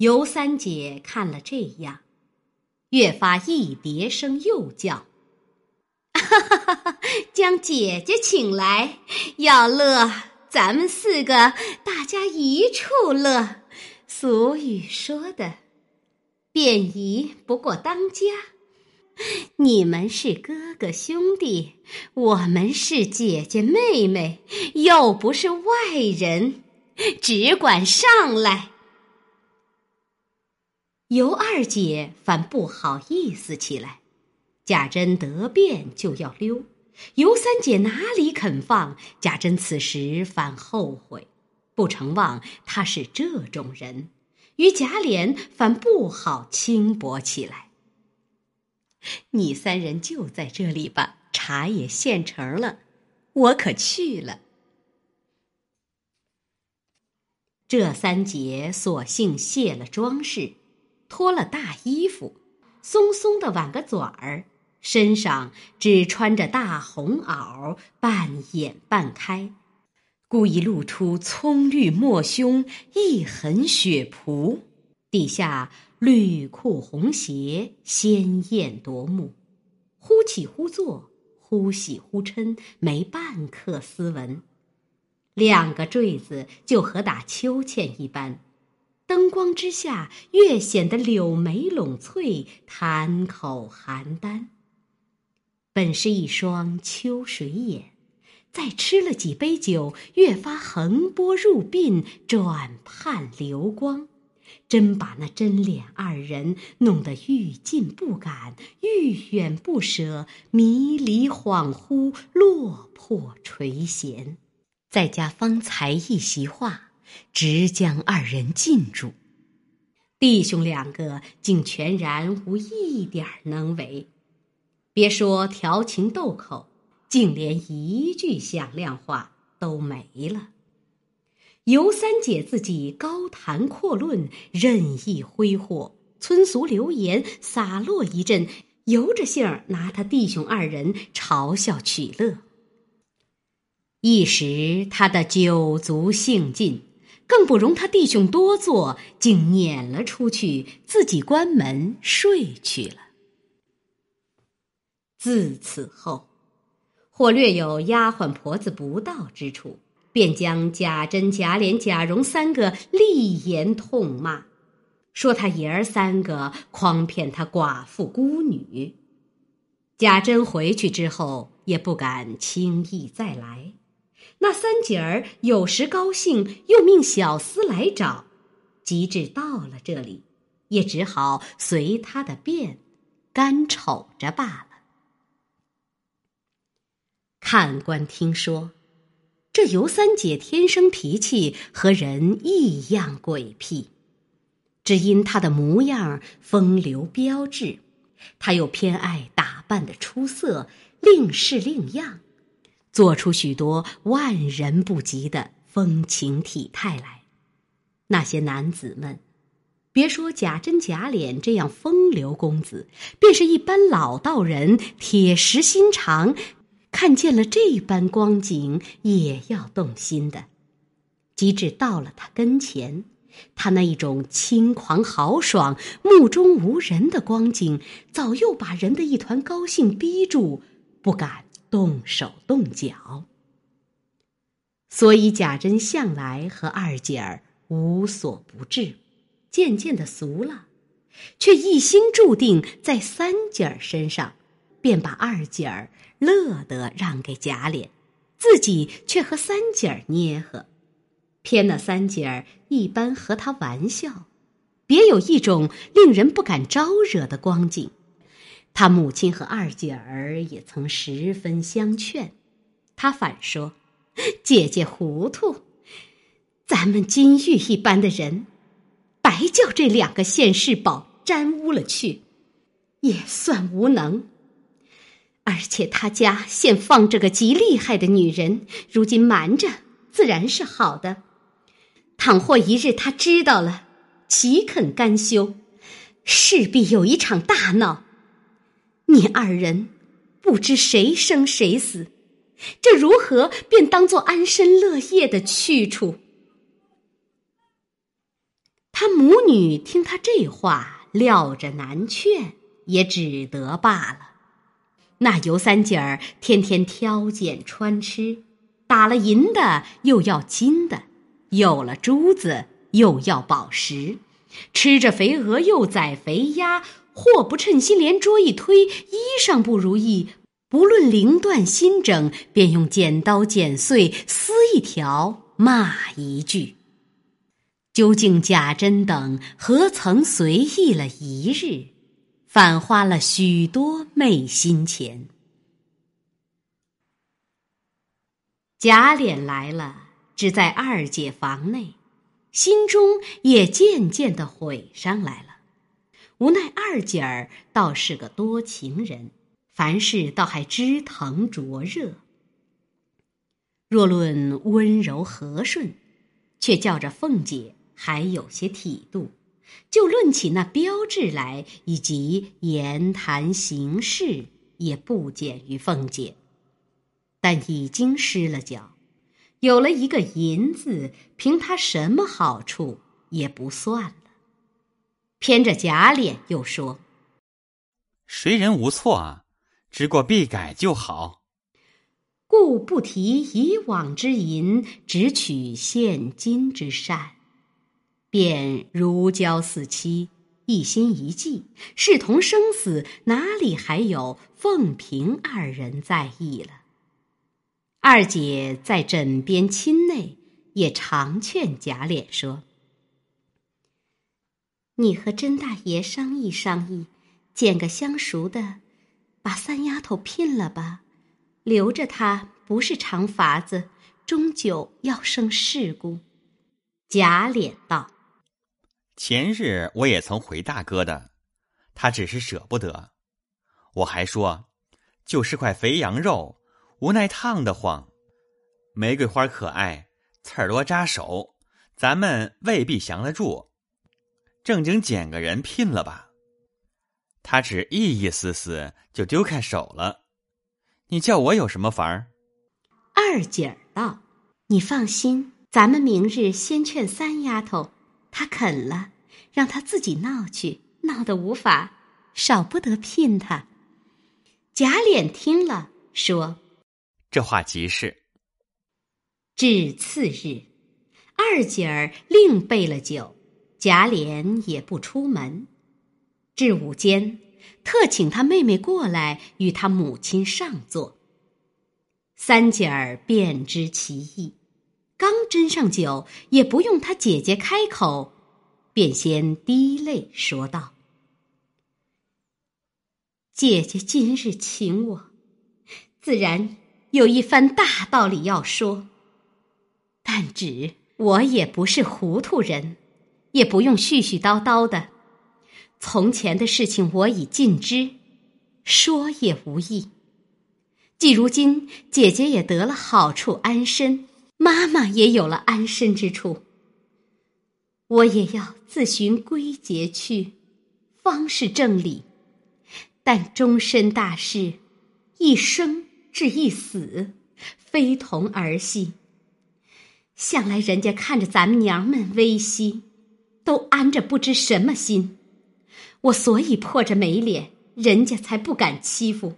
尤三姐看了这样，越发一叠声又叫：“哈哈哈哈！将姐姐请来，要乐，咱们四个大家一处乐。俗语说的，便宜不过当家。你们是哥哥兄弟，我们是姐姐妹妹，又不是外人，只管上来。”尤二姐反不好意思起来，贾珍得便就要溜，尤三姐哪里肯放？贾珍此时反后悔，不成望他是这种人，与贾琏反不好轻薄起来。你三人就在这里吧，茶也现成了，我可去了。这三姐索性卸了装饰。脱了大衣服，松松的挽个嘴儿，身上只穿着大红袄，半掩半开，故意露出葱绿抹胸，一痕血仆，底下绿裤红鞋，鲜艳夺目，忽起忽坐，忽喜忽嗔，没半刻斯文，两个坠子就和打秋千一般。灯光之下，越显得柳眉拢翠，潭口邯郸。本是一双秋水眼，再吃了几杯酒，越发横波入鬓，转盼流光，真把那真脸二人弄得欲近不敢，欲远不舍，迷离恍惚，落魄垂涎。再加方才一席话。直将二人禁住，弟兄两个竟全然无一点能为，别说调情斗口，竟连一句响亮话都没了。尤三姐自己高谈阔论，任意挥霍，村俗流言洒落一阵，由着性儿拿他弟兄二人嘲笑取乐。一时他的酒足兴尽。更不容他弟兄多坐，竟撵了出去，自己关门睡去了。自此后，或略有丫鬟婆子不到之处，便将贾珍、贾琏、贾蓉三个厉言痛骂，说他爷儿三个诓骗他寡妇孤女。贾珍回去之后，也不敢轻易再来。那三姐儿有时高兴，又命小厮来找，及至到了这里，也只好随他的便，干瞅着罢了。看官听说，这尤三姐天生脾气和人异样诡僻，只因她的模样风流标致，她又偏爱打扮的出色，另式另样。做出许多万人不及的风情体态来，那些男子们，别说贾珍、贾琏这样风流公子，便是一般老道人，铁石心肠，看见了这般光景，也要动心的。及至到了他跟前，他那一种轻狂豪爽、目中无人的光景，早又把人的一团高兴逼住，不敢。动手动脚，所以贾珍向来和二姐儿无所不至，渐渐的俗了，却一心注定在三姐儿身上，便把二姐儿乐得让给贾琏，自己却和三姐儿捏合，偏那三姐儿一般和他玩笑，别有一种令人不敢招惹的光景。他母亲和二姐儿也曾十分相劝，他反说：“姐姐糊涂，咱们金玉一般的人，白叫这两个现世宝沾污了去，也算无能。而且他家现放着个极厉害的女人，如今瞒着自然是好的。倘或一日他知道了，岂肯甘休？势必有一场大闹。”你二人不知谁生谁死，这如何便当做安身乐业的去处？他母女听他这话，料着难劝，也只得罢了。那尤三姐儿天天挑拣穿吃，打了银的又要金的，有了珠子又要宝石，吃着肥鹅又宰肥鸭，或不称心连桌一推，衣裳不如意，不论绫缎新整，便用剪刀剪碎撕一条，骂一句。究竟贾珍等何曾随意了一日？反花了许多昧心钱。贾琏来了，只在二姐房内，心中也渐渐的悔上来了。无奈二姐儿倒是个多情人，凡事倒还知疼灼热。若论温柔和顺，却叫着凤姐还有些体度。就论起那标志来，以及言谈行事，也不减于凤姐。但已经失了脚，有了一个银子，凭他什么好处也不算了。偏着假脸又说：“谁人无错啊？知过必改就好。”故不提以往之淫，只取现今之善。便如胶似漆，一心一计，视同生死，哪里还有凤萍二人在意了？二姐在枕边亲内，也常劝贾琏说：“你和甄大爷商议商议，捡个相熟的，把三丫头聘了吧。留着她不是长法子，终究要生事故。”贾琏道。前日我也曾回大哥的，他只是舍不得。我还说，就是块肥羊肉，无奈烫得慌。玫瑰花可爱，刺儿多扎手，咱们未必降得住。正经捡个人聘了吧。他只意意思思就丢开手了。你叫我有什么法儿？二姐儿道：“你放心，咱们明日先劝三丫头。”她肯了，让她自己闹去，闹得无法，少不得聘她。贾琏听了，说：“这话极是。”至次日，二姐儿另备了酒，贾琏也不出门。至午间，特请他妹妹过来与他母亲上座。三姐儿便知其意。刚斟上酒，也不用他姐姐开口，便先滴泪说道：“姐姐今日请我，自然有一番大道理要说。但只我也不是糊涂人，也不用絮絮叨叨的。从前的事情我已尽知，说也无益。既如今姐姐也得了好处安身。”妈妈也有了安身之处，我也要自寻归节去，方是正理。但终身大事，一生至一死，非同儿戏。向来人家看着咱们娘们微息，都安着不知什么心。我所以破着没脸，人家才不敢欺负。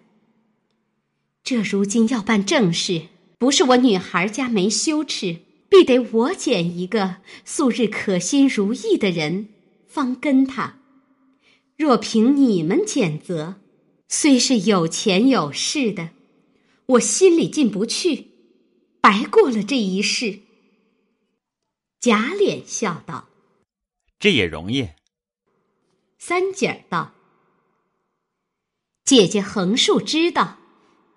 这如今要办正事。不是我女孩家没羞耻，必得我拣一个素日可心如意的人，方跟他。若凭你们拣择，虽是有钱有势的，我心里进不去，白过了这一世。贾琏笑道：“这也容易。”三姐儿道：“姐姐横竖知道，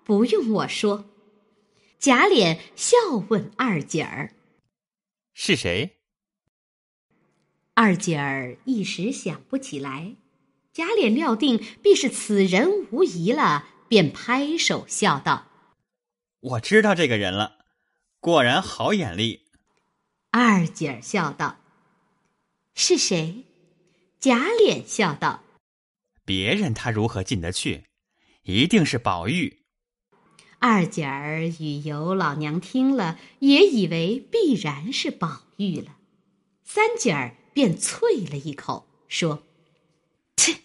不用我说。”贾琏笑问二姐儿：“是谁？”二姐儿一时想不起来。贾琏料定必是此人无疑了，便拍手笑道：“我知道这个人了，果然好眼力。”二姐儿笑道：“是谁？”贾琏笑道：“别人他如何进得去？一定是宝玉。”二姐儿与尤老娘听了，也以为必然是宝玉了。三姐儿便啐了一口，说：“切，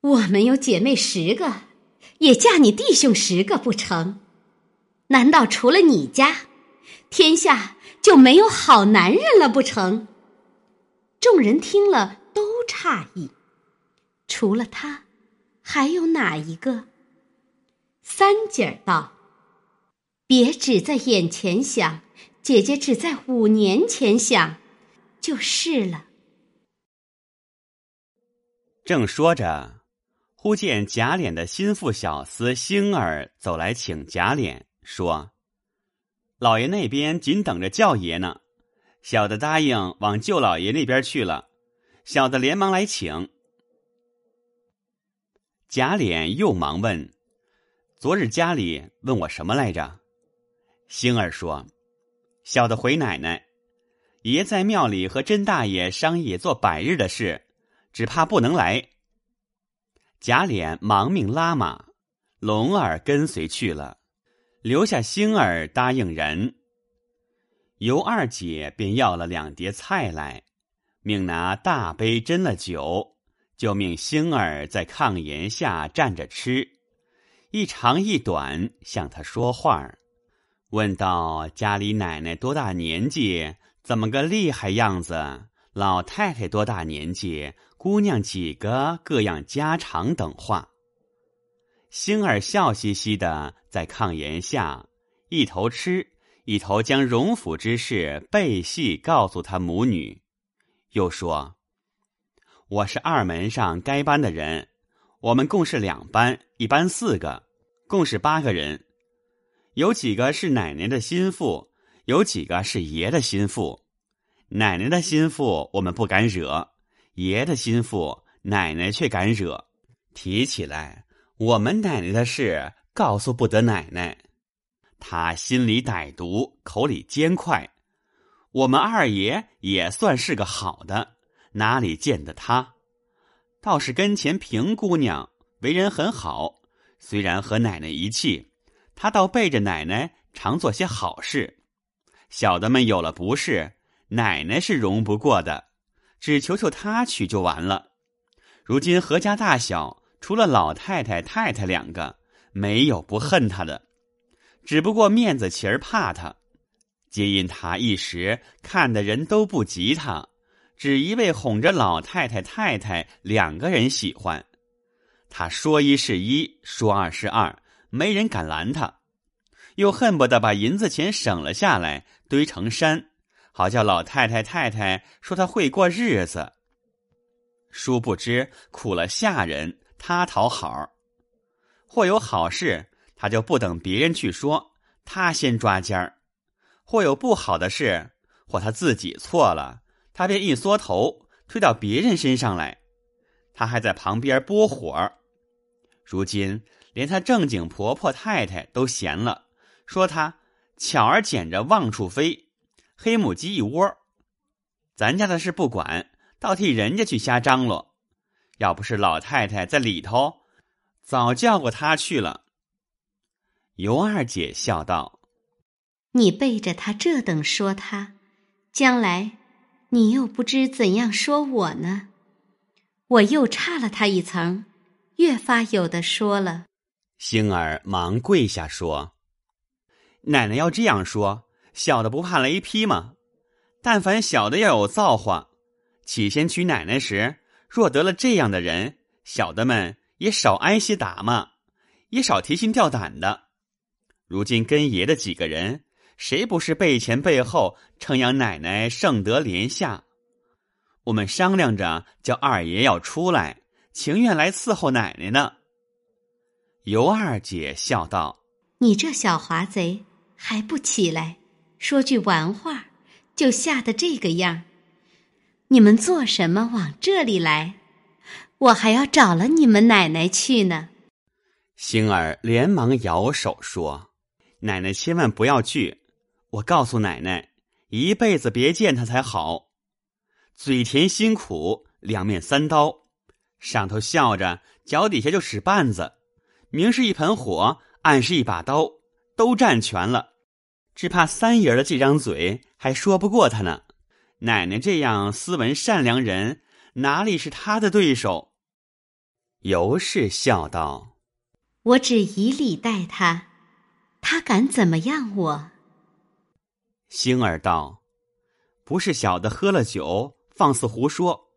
我们有姐妹十个，也嫁你弟兄十个不成？难道除了你家，天下就没有好男人了不成？”众人听了都诧异，除了他，还有哪一个？三姐儿道：“别只在眼前想，姐姐只在五年前想，就是了。”正说着，忽见贾琏的心腹小厮星儿走来请贾琏，说：“老爷那边紧等着叫爷呢。”小的答应往舅老爷那边去了，小的连忙来请。贾琏又忙问：“昨日家里问我什么来着？”星儿说：“小的回奶奶，爷在庙里和甄大爷商议做百日的事，只怕不能来。”贾琏忙命拉马，龙儿跟随去了，留下星儿答应人。尤二姐便要了两碟菜来，命拿大杯斟了酒，就命星儿在炕沿下站着吃，一长一短向他说话问道：“家里奶奶多大年纪？怎么个厉害样子？老太太多大年纪？姑娘几个？各样家常等话。”星儿笑嘻嘻的在炕沿下一头吃。一头将荣府之事背细告诉他母女，又说：“我是二门上该班的人，我们共是两班，一班四个，共是八个人。有几个是奶奶的心腹，有几个是爷的心腹。奶奶的心腹我们不敢惹，爷的心腹奶奶却敢惹。提起来，我们奶奶的事告诉不得奶奶。”他心里歹毒，口里尖快。我们二爷也算是个好的，哪里见得他？倒是跟前平姑娘为人很好，虽然和奶奶一气，他倒背着奶奶常做些好事。小的们有了不是，奶奶是容不过的，只求求他去就完了。如今何家大小，除了老太太、太太两个，没有不恨他的。只不过面子气儿怕他，皆因他一时看的人都不及他，只一味哄着老太太、太太两个人喜欢。他说一是一，说二是二，没人敢拦他。又恨不得把银子钱省了下来，堆成山，好叫老太太、太太说他会过日子。殊不知苦了下人，他讨好，或有好事。他就不等别人去说，他先抓奸儿；或有不好的事，或他自己错了，他便一缩头推到别人身上来。他还在旁边拨火。如今连他正经婆婆太太都嫌了，说他巧儿捡着望处飞，黑母鸡一窝。咱家的事不管，倒替人家去瞎张罗。要不是老太太在里头，早叫过他去了。尤二姐笑道：“你背着他这等说他，将来你又不知怎样说我呢？我又差了他一层，越发有的说了。”星儿忙跪下说：“奶奶要这样说，小的不怕雷劈吗？但凡小的要有造化，起先娶奶奶时，若得了这样的人，小的们也少挨些打嘛，也少提心吊胆的。”如今跟爷的几个人，谁不是背前背后称扬奶奶圣德廉下？我们商量着叫二爷要出来，情愿来伺候奶奶呢。尤二姐笑道：“你这小滑贼还不起来，说句玩话，就吓得这个样。你们做什么往这里来？我还要找了你们奶奶去呢。”星儿连忙摇手说。奶奶千万不要去！我告诉奶奶，一辈子别见他才好。嘴甜心苦，两面三刀，上头笑着，脚底下就使绊子。明是一盆火，暗是一把刀，都占全了。只怕三爷的这张嘴还说不过他呢。奶奶这样斯文善良人，哪里是他的对手？”尤氏笑道：“我只以礼待他，他敢怎么样我？”星儿道：“不是小的喝了酒，放肆胡说。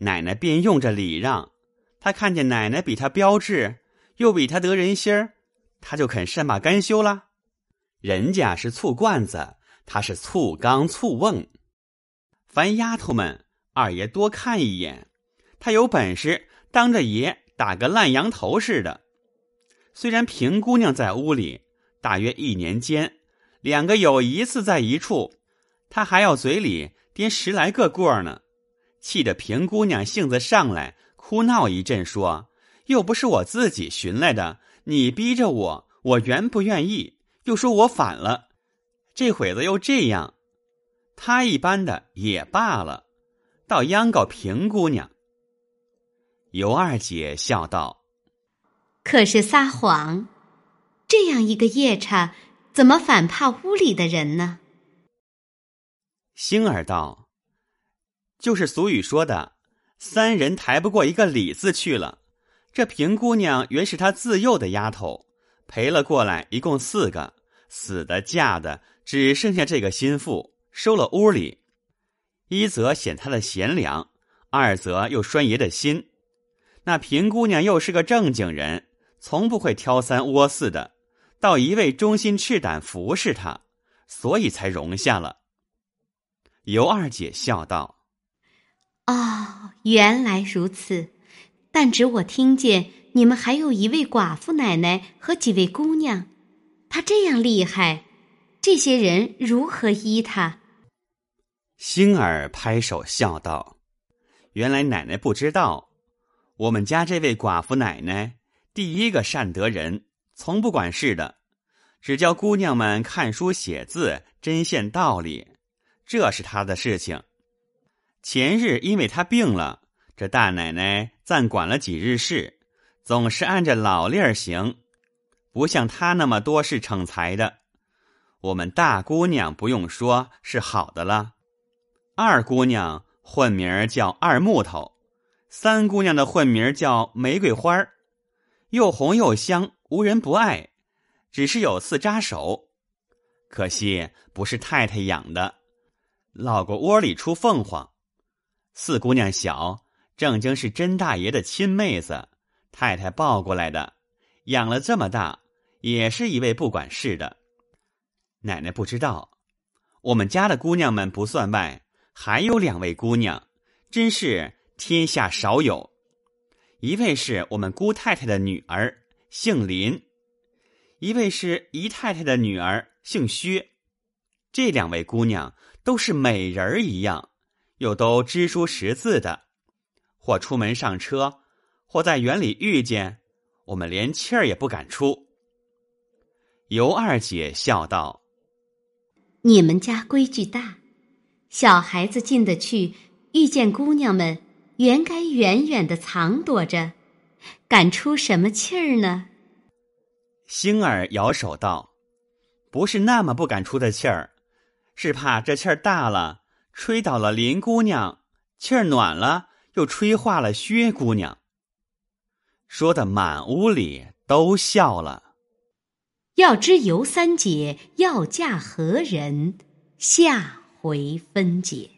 奶奶便用着礼让，他看见奶奶比他标致，又比他得人心儿，他就肯善罢甘休了。人家是醋罐子，他是醋缸醋瓮。凡丫头们，二爷多看一眼，他有本事当着爷打个烂羊头似的。虽然平姑娘在屋里，大约一年间。”两个有一次在一处，他还要嘴里掂十来个过呢，气得平姑娘性子上来，哭闹一阵，说：“又不是我自己寻来的，你逼着我，我愿不愿意？又说我反了，这会子又这样，他一般的也罢了，倒央告平姑娘。”尤二姐笑道：“可是撒谎，这样一个夜叉。”怎么反怕屋里的人呢？星儿道：“就是俗语说的，三人抬不过一个李字去了。这平姑娘原是他自幼的丫头，陪了过来，一共四个，死的嫁的，只剩下这个心腹，收了屋里。一则显他的贤良，二则又拴爷的心。那平姑娘又是个正经人，从不会挑三窝四的。”到一位忠心赤胆服侍他，所以才容下了。尤二姐笑道：“哦，原来如此。但只我听见你们还有一位寡妇奶奶和几位姑娘，她这样厉害，这些人如何依她？”星儿拍手笑道：“原来奶奶不知道，我们家这位寡妇奶奶第一个善得人。”从不管事的，只教姑娘们看书写字，针线道理，这是他的事情。前日因为他病了，这大奶奶暂管了几日事，总是按着老例儿行，不像他那么多事逞才的。我们大姑娘不用说，是好的了。二姑娘混名叫二木头，三姑娘的混名叫玫瑰花儿，又红又香。无人不爱，只是有次扎手，可惜不是太太养的，老过窝里出凤凰。四姑娘小，正经是甄大爷的亲妹子，太太抱过来的，养了这么大，也是一位不管事的。奶奶不知道，我们家的姑娘们不算外，还有两位姑娘，真是天下少有。一位是我们姑太太的女儿。姓林，一位是姨太太的女儿，姓薛。这两位姑娘都是美人儿一样，又都知书识字的。或出门上车，或在园里遇见，我们连气儿也不敢出。尤二姐笑道：“你们家规矩大，小孩子进得去，遇见姑娘们，原该远远的藏躲着。”敢出什么气儿呢？星儿摇手道：“不是那么不敢出的气儿，是怕这气儿大了，吹倒了林姑娘；气儿暖了，又吹化了薛姑娘。”说的满屋里都笑了。要知尤三姐要嫁何人，下回分解。